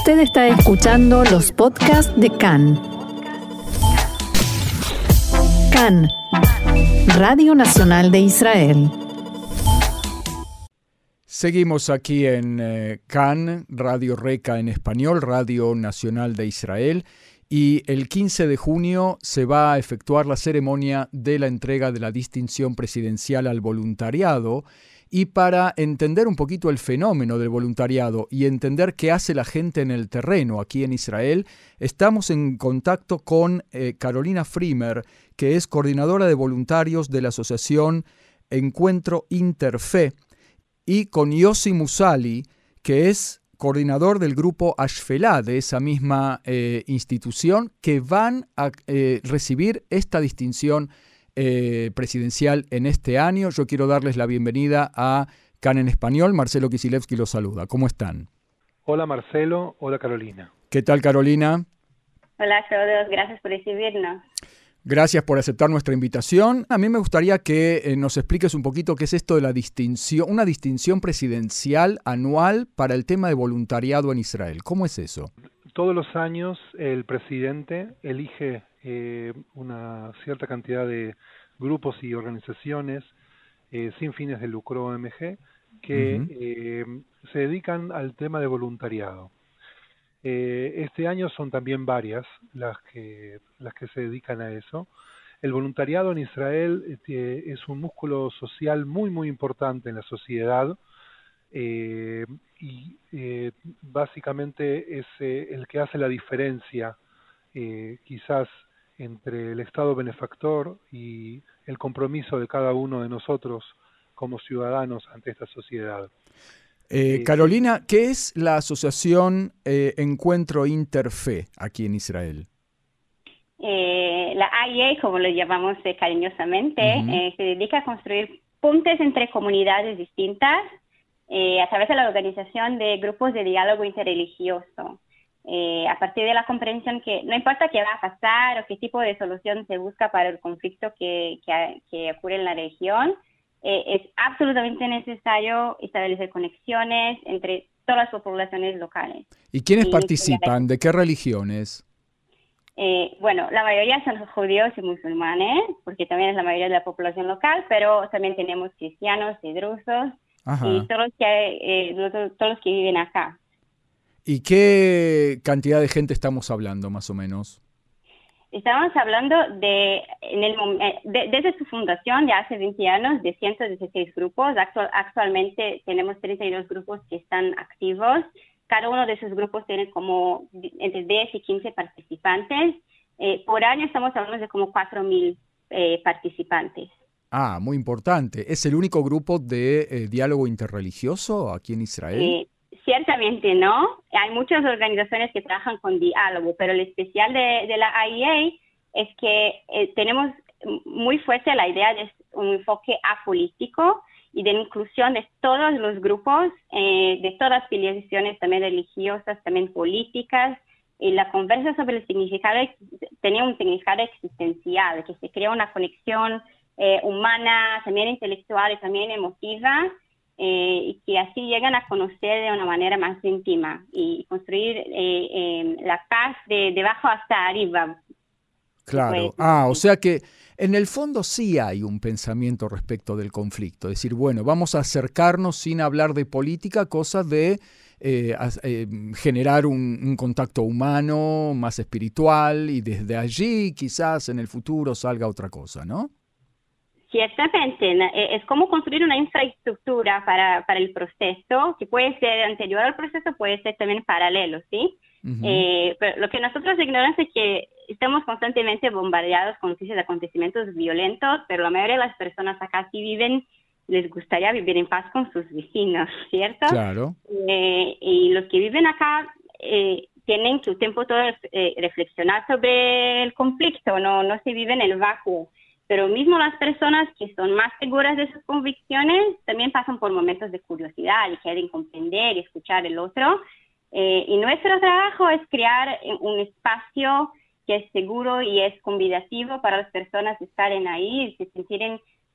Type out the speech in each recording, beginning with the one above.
Usted está escuchando los podcasts de CAN. CAN, Radio Nacional de Israel. Seguimos aquí en eh, CAN, Radio Reca en español, Radio Nacional de Israel, y el 15 de junio se va a efectuar la ceremonia de la entrega de la distinción presidencial al voluntariado y para entender un poquito el fenómeno del voluntariado y entender qué hace la gente en el terreno aquí en Israel, estamos en contacto con eh, Carolina Frimer, que es coordinadora de voluntarios de la asociación Encuentro Interfe, y con Yossi Musali, que es coordinador del grupo Ashfelá de esa misma eh, institución, que van a eh, recibir esta distinción eh, presidencial en este año. Yo quiero darles la bienvenida a CAN en Español. Marcelo Kisilevsky los saluda. ¿Cómo están? Hola Marcelo, hola Carolina. ¿Qué tal Carolina? Hola a todos, gracias por recibirnos. Gracias por aceptar nuestra invitación. A mí me gustaría que eh, nos expliques un poquito qué es esto de la distinción, una distinción presidencial anual para el tema de voluntariado en Israel. ¿Cómo es eso? Todos los años el presidente elige eh, una cierta cantidad de grupos y organizaciones eh, sin fines de lucro OMG que eh, se dedican al tema de voluntariado. este año son también varias las que, las que se dedican a eso. El voluntariado en Israel es un músculo social muy, muy importante en la sociedad y básicamente es el que hace la diferencia quizás entre el Estado benefactor y el compromiso de cada uno de nosotros como ciudadanos ante esta sociedad. Eh, eh, Carolina, ¿qué es la asociación eh, Encuentro Interfe aquí en Israel? la AIA, como lo llamamos cariñosamente, se dedica a construir puntes entre comunidades distintas a través de la organización de grupos de diálogo interreligioso. Eh, a partir de la comprensión que no importa qué va a pasar o qué tipo de solución se busca para el conflicto que, que, ocurre en la región, eh, es absolutamente necesario establecer conexiones entre todas las poblaciones locales. ¿Y quiénes participan? ¿De qué religiones? Eh, bueno, la mayoría son judíos y musulmanes, porque también es la mayoría de la población local, pero también tenemos cristianos y drusos y todos que, todos los que viven acá. ¿Y qué cantidad de gente estamos hablando, más o menos? Estamos hablando de, en el, eh, desde su fundación, ya hace 20 años, de 116 grupos. actualmente tenemos 32 grupos que están activos. Cada uno de esos grupos tiene como entre 10 y 15 participantes. Eh, por año estamos hablando de como 4.000 eh, participantes. Ah, muy importante. ¿Es el único grupo de diálogo interreligioso aquí en Israel? Ciertamente no. Hay muchas organizaciones que trabajan con diálogo, pero lo especial de, la IEA es que eh, tenemos muy fuerte la idea de un enfoque apolítico y de inclusión de todos los grupos, eh, de todas las filiaciones también religiosas, también políticas. Y la conversa sobre el significado tenía un significado existencial, que se crea una conexión eh, humana, también intelectual y también emotiva, eh, y que así llegan a conocer de una manera más íntima y construir eh, em, la paz de, abajo hasta arriba. Claro. Ah, o sea que en el fondo sí hay un pensamiento respecto del conflicto. Es decir, bueno, vamos a acercarnos sin hablar de política, cosa de eh, generar un, contacto humano, más espiritual, y desde allí quizás en el futuro salga otra cosa, ¿no? Ciertamente, eh, es como construir una infraestructura para, para el proceso, que puede ser anterior al proceso, puede ser también paralelo, ¿sí? eh, pero lo que nosotros ignoramos es que estamos constantemente bombardeados con noticias de acontecimientos violentos, pero la mayoría de las personas acá sí viven, les gustaría vivir en paz con sus vecinos, ¿cierto? Claro. Eh, y los que viven acá eh, tienen su tiempo todo eh, reflexionar sobre el conflicto, no, no se vive en el bajo pero mismo las personas que son más seguras de sus convicciones también pasan por momentos de curiosidad y quieren comprender y escuchar el otro. Eh, y nuestro trabajo es crear un espacio que es seguro y es convidativo para las personas que estar en ahí, que sentir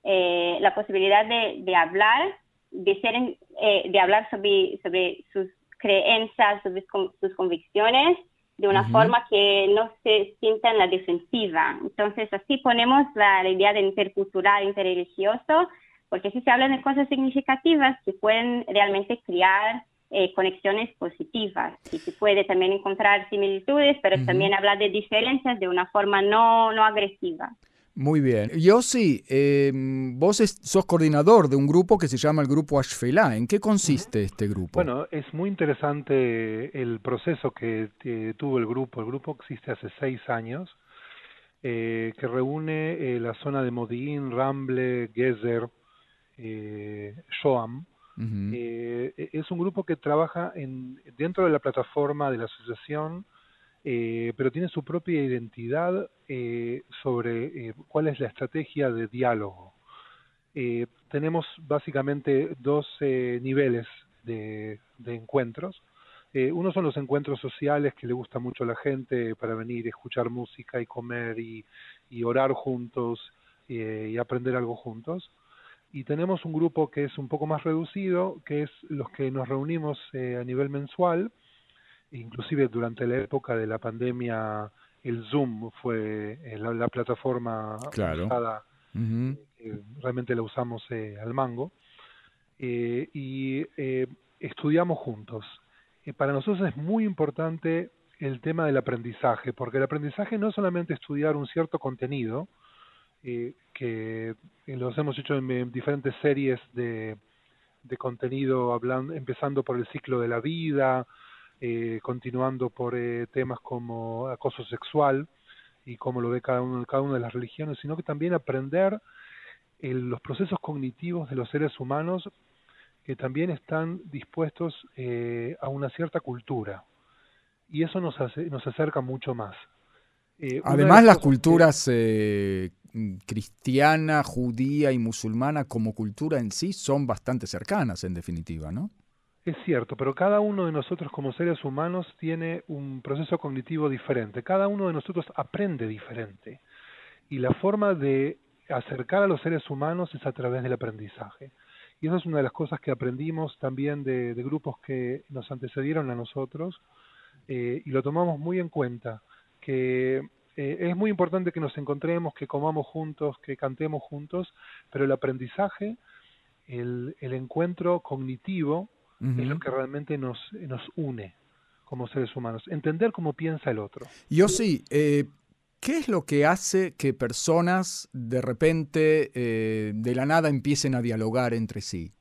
eh, la posibilidad de, hablar, de, ser eh, hablar sobre, sobre sus creencias, sobre sus convicciones, de una forma que no se sienta en la defensiva. Entonces, así ponemos la, idea de intercultural, interreligioso, porque si se hablan de cosas significativas que pueden realmente crear eh, conexiones positivas y se puede también encontrar similitudes, pero también hablar de diferencias de una forma no, no agresiva. Muy bien. Yossi, eh, vos sos coordinador de un grupo que se llama el Grupo Ashfelá. ¿En qué consiste este grupo? Bueno, es muy interesante el proceso que tuvo el grupo. El grupo existe hace seis años, eh, que reúne eh, la zona de Modi'in, Ramble, Gezer, eh, Shoam. Eh, es un grupo que trabaja en, dentro de la plataforma de la asociación eh, pero tiene su propia identidad eh, sobre eh, cuál es la estrategia de diálogo. tenemos básicamente dos niveles de, encuentros. uno son los encuentros sociales que le gusta mucho a la gente para venir, escuchar música y comer y, orar juntos y aprender algo juntos. Y tenemos un grupo que es un poco más reducido, que es los que nos reunimos a nivel mensual, inclusive durante la época de la pandemia el Zoom fue eh, la, plataforma usada, eh, realmente la usamos eh, al mango, y estudiamos juntos. para nosotros es muy importante el tema del aprendizaje, porque el aprendizaje no es solamente estudiar un cierto contenido, que los hemos hecho en, diferentes series de, de contenido, hablando, empezando por el ciclo de la vida, eh, continuando por eh, temas como acoso sexual y cómo lo ve cada, uno, cada una de las religiones, sino que también aprender los procesos cognitivos de los seres humanos que también están dispuestos eh, a una cierta cultura. Y eso nos, hace, nos acerca mucho más. Además, las, culturas cristiana, judía y musulmana como cultura en sí son bastante cercanas, en definitiva, ¿no? Es cierto, pero cada uno de nosotros como seres humanos tiene un proceso cognitivo diferente, cada uno de nosotros aprende diferente y la forma de acercar a los seres humanos es a través del aprendizaje. Y eso es una de las cosas que aprendimos también de, grupos que nos antecedieron a nosotros eh, y lo tomamos muy en cuenta, que eh, es muy importante que nos encontremos, que comamos juntos, que cantemos juntos, pero el aprendizaje, el encuentro cognitivo, es lo que realmente nos, nos une como seres humanos, entender cómo piensa el otro. Yo sí, eh, ¿qué es lo que hace que personas de repente eh, de la nada empiecen a dialogar entre sí?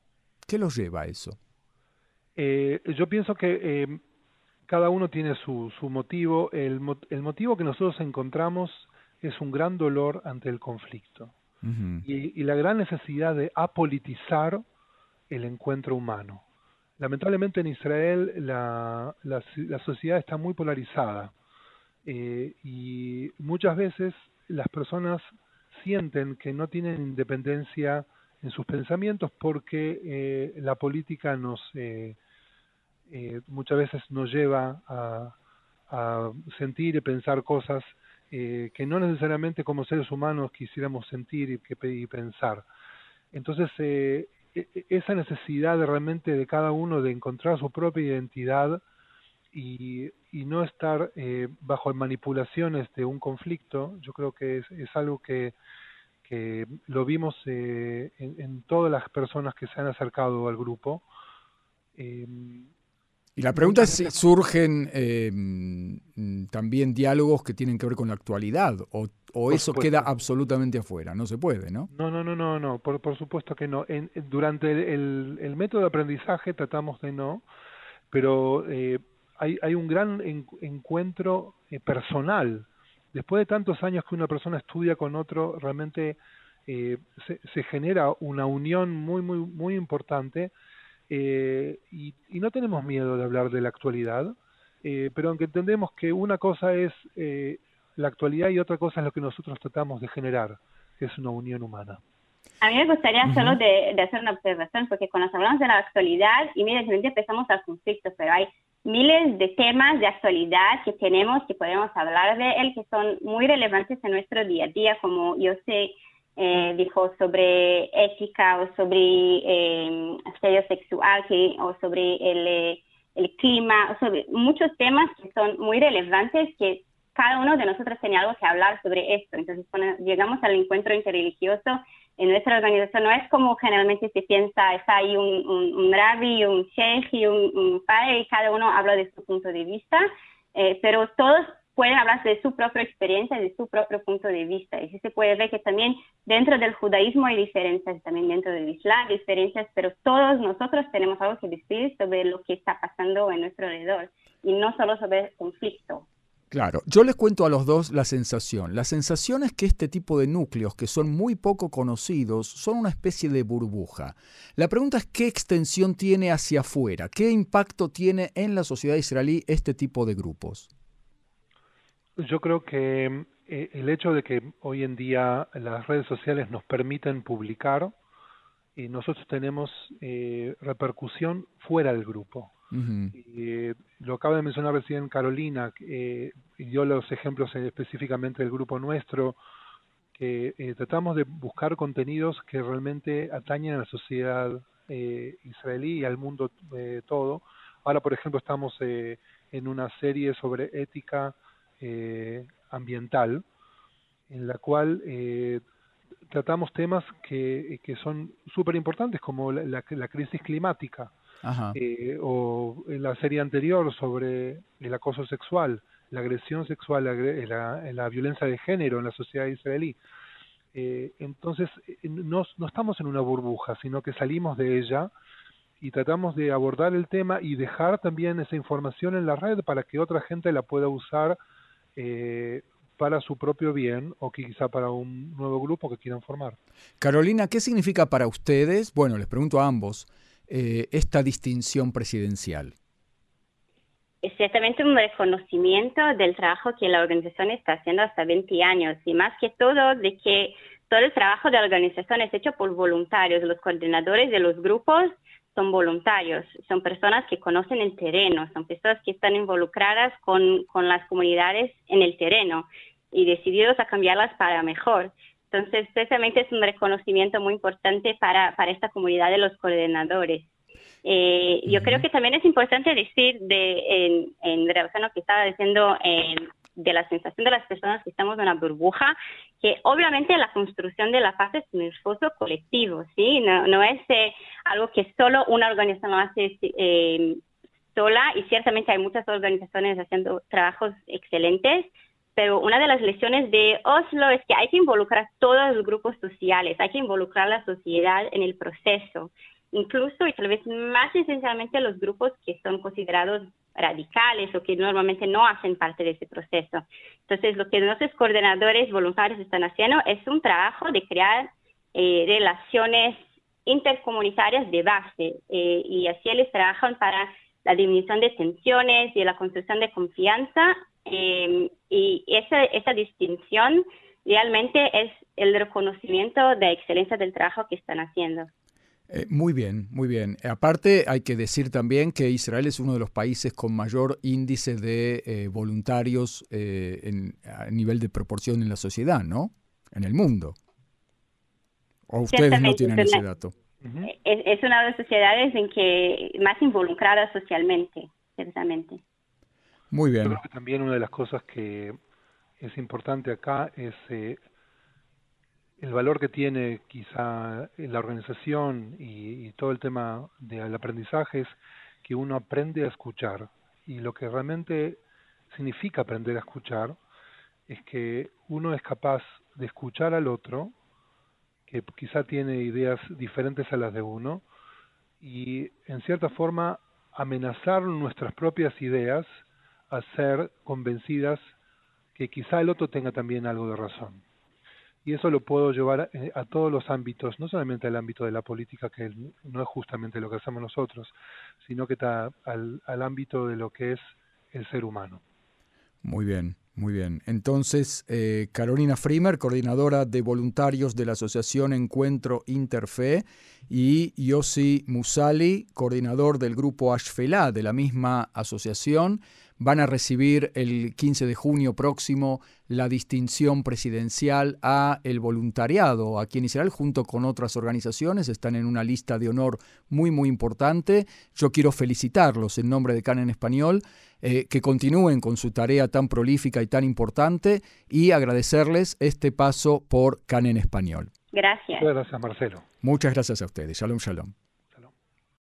¿Qué los lleva a eso? Eh, yo pienso que cada uno tiene su, su motivo. El, el, motivo que nosotros encontramos es un gran dolor ante el conflicto y, y la gran necesidad de apolitizar el encuentro humano. Lamentablemente en Israel la, sociedad está muy polarizada eh, y muchas veces las personas sienten que no tienen independencia en sus pensamientos porque eh, la política nos eh, muchas veces nos lleva a, sentir y pensar cosas que no necesariamente como seres humanos quisiéramos sentir y, y pensar. Entonces esa necesidad de realmente de cada uno de encontrar su propia identidad y, y no estar eh, bajo manipulaciones de un conflicto, yo creo que es, es algo que, que lo vimos eh, en, en, todas las personas que se han acercado al grupo. Eh, y la pregunta es si surgen em, también diálogos que tienen que ver con la actualidad o, o eso queda absolutamente afuera, no se puede, ¿no? No, no, no, no, no, por, por supuesto que no. En, durante el, el, método de aprendizaje tratamos de no, pero eh, hay, hay un gran encuentro eh, personal. Después de tantos años que una persona estudia con otro, realmente eh, se, se genera una unión muy, muy, muy importante eh, y, no tenemos miedo de hablar de la actualidad, eh, pero aunque entendemos que una cosa es eh, la actualidad y otra cosa es lo que nosotros tratamos de generar, que es una unión humana. A mí me gustaría solo de, hacer una observación, porque cuando hablamos de la actualidad, inmediatamente empezamos al conflicto, pero hay miles de temas de actualidad que tenemos, que podemos hablar de él, que son muy relevantes en nuestro día a día, como yo sé eh, dijo sobre ética o sobre eh, sexual que, o sobre el, el clima, sobre muchos temas que son muy relevantes que cada uno de nosotros tenía algo que hablar sobre esto. Entonces, cuando llegamos al encuentro interreligioso, en nuestra organización no es como generalmente se piensa, está ahí un, un, un rabbi, un sheikh y un, padre y cada uno habla de su punto de vista, eh, pero todos pueden hablar de su propia experiencia, de su propio punto de vista. Y sí se puede ver que también dentro del judaísmo hay diferencias, también dentro del islam hay diferencias, pero todos nosotros tenemos algo que decir sobre lo que está pasando en nuestro alrededor y no solo sobre el conflicto. Claro, yo les cuento a los dos la sensación. La sensación es que este tipo de núcleos, que son muy poco conocidos, son una especie de burbuja. La pregunta es qué extensión tiene hacia afuera, qué impacto tiene en la sociedad israelí este tipo de grupos. Yo creo que eh, el hecho de que hoy en día las redes sociales nos permiten publicar, y nosotros tenemos eh, repercusión fuera del grupo. Eh, lo acaba de mencionar recién Carolina, eh, dio los ejemplos específicamente del grupo nuestro, que eh, tratamos de buscar contenidos que realmente atañen a la sociedad israelí y al mundo todo. Ahora, por ejemplo, estamos en una serie sobre ética ambiental, en la cual tratamos temas que, que son súper importantes, como la, la crisis climática eh, o en la serie anterior sobre el acoso sexual, la agresión sexual, la, la, violencia de género en la sociedad israelí. Eh, entonces, eh, no, no estamos en una burbuja, sino que salimos de ella y tratamos de abordar el tema y dejar también esa información en la red para que otra gente la pueda usar eh, para su propio bien o quizá para un nuevo grupo que quieran formar. Carolina, ¿qué significa para ustedes? Bueno, les pregunto a ambos. Eh, esta distinción presidencial? Es ciertamente un reconocimiento del trabajo que la organización está haciendo hasta 20 años y más que todo de que todo el trabajo de la organización es hecho por voluntarios. Los coordinadores de los grupos son voluntarios, son personas que conocen el terreno, son personas que están involucradas con, con las comunidades en el terreno y decididos a cambiarlas para mejor. Entonces, precisamente es un reconocimiento muy importante para, para esta comunidad de los coordinadores. Eh, yo creo que también es importante decir, de, en, en relación a lo que estaba diciendo, de la sensación de las personas que estamos en una burbuja, que obviamente la construcción de la paz es un esfuerzo colectivo, ¿sí? No, no es eh, algo que solo una organización lo hace eh, sola y ciertamente hay muchas organizaciones haciendo trabajos excelentes, pero una de las lecciones de Oslo es que hay que involucrar a todos los grupos sociales, hay que involucrar a la sociedad en el proceso, incluso y tal vez más esencialmente los grupos que son considerados radicales o que normalmente no hacen parte de ese proceso. Entonces, lo que nuestros coordinadores voluntarios están haciendo es un trabajo de crear eh, relaciones intercomunitarias de base eh, y así ellos trabajan para la disminución de tensiones y la construcción de confianza eh, y esa, esa distinción realmente es el reconocimiento de excelencia del trabajo que están haciendo. Eh, muy bien, muy bien. Aparte, hay que decir también que Israel es uno de los países con mayor índice de eh, voluntarios en, a nivel de proporción en la sociedad, ¿no? En el mundo. ¿O ustedes no tienen ese dato? Es, es, una de las sociedades en que más involucrada socialmente, precisamente. Muy bien. Yo creo que también una de las cosas que es importante acá es eh, el valor que tiene quizá la organización y, todo el tema del aprendizaje es que uno aprende a escuchar y lo que realmente significa aprender a escuchar es que uno es capaz de escuchar al otro que quizá tiene ideas diferentes a las de uno y en cierta forma amenazar nuestras propias ideas a ser convencidas que quizá el otro tenga también algo de razón. Y eso lo puedo llevar eh, a, todos los ámbitos, no solamente al ámbito de la política, que no es justamente lo que hacemos nosotros, sino que está al, al ámbito de lo que es el ser humano. Muy bien. Muy bien. Entonces, eh, Carolina Frimer, coordinadora de voluntarios de la Asociación Encuentro Interfe, y Yossi Musali, coordinador del grupo Ashfelá de la misma asociación. Van a recibir el 15 de junio próximo la distinción presidencial a el voluntariado aquí en Israel junto con otras organizaciones, están en una lista de honor muy muy importante. Yo quiero felicitarlos en nombre de CAN en español, eh, que continúen con su tarea tan prolífica y tan importante y agradecerles este paso por CAN en español. Gracias. Muchas gracias, Marcelo. Muchas gracias a ustedes. Shalom, shalom.